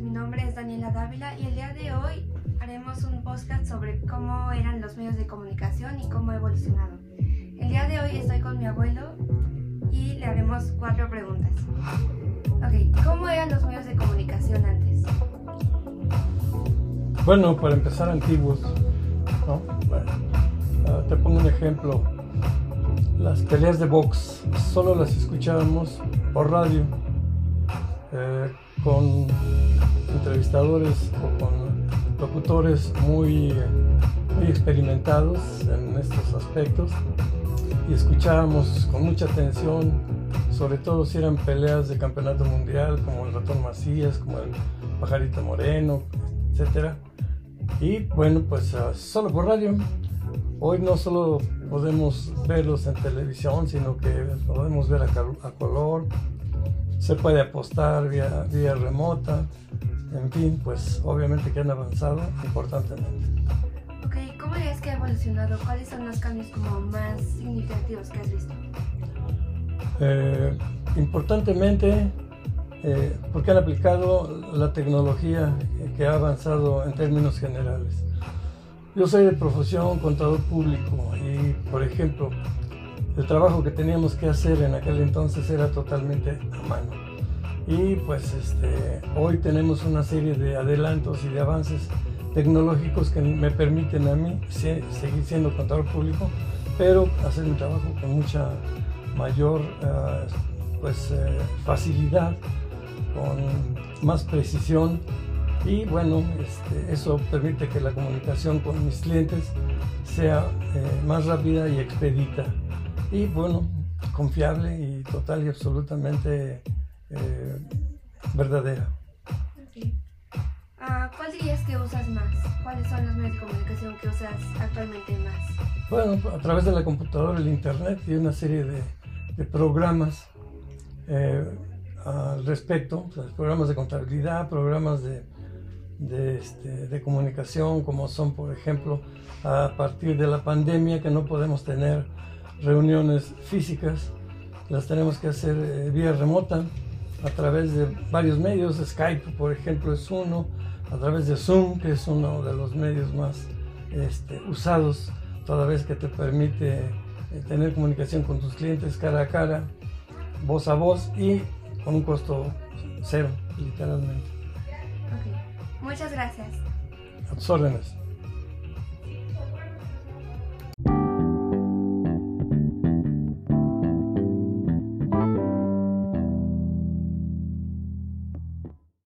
nombre es Daniela Dávila y el día de hoy haremos un podcast sobre cómo eran los medios de comunicación y cómo ha evolucionado. El día de hoy estoy con mi abuelo y le haremos cuatro preguntas. Ok, ¿cómo eran los medios de comunicación antes? Bueno, para empezar antiguos, ¿no? Bueno, ah, te pongo un ejemplo. Las peleas de box solo las escuchábamos por radio, eh, con entrevistadores o con locutores muy, muy experimentados en estos aspectos y escuchábamos con mucha atención, sobre todo si eran peleas de campeonato mundial, como el ratón Macías, como el pajarito moreno, etcétera y bueno, pues uh, solo por radio. Hoy no solo podemos verlos en televisión, sino que podemos ver a, a color. Se puede apostar vía, vía remota. En fin, pues obviamente que han avanzado importantemente. Ok, ¿cómo es que ha evolucionado? ¿Cuáles son los cambios como más significativos que has visto? Eh, importantemente, eh, porque han aplicado la tecnología que ha avanzado en términos generales. Yo soy de profesión contador público y, por ejemplo, el trabajo que teníamos que hacer en aquel entonces era totalmente a mano. Y pues este, hoy tenemos una serie de adelantos y de avances tecnológicos que me permiten a mí seguir siendo contador público, pero hacer mi trabajo con mucha mayor uh, pues, eh, facilidad con más precisión y bueno, este, eso permite que la comunicación con mis clientes sea eh, más rápida y expedita y bueno, confiable y total y absolutamente eh, verdadera. Ah, ¿Cuál dirías que usas más? ¿Cuáles son los medios de comunicación que usas actualmente más? Bueno, a través de la computadora, el internet y una serie de, de programas. Eh, al respecto, programas de contabilidad, programas de, de, este, de, comunicación, como son, por ejemplo, a partir de la pandemia, que no podemos tener reuniones físicas, las tenemos que hacer eh, vía remota, a través de varios medios, Skype, por ejemplo, es uno, a través de Zoom, que es uno de los medios más este, usados, toda vez que te permite eh, tener comunicación con tus clientes cara a cara, voz a voz y con un costo cero, literalmente. Muchas gracias. A tus órdenes.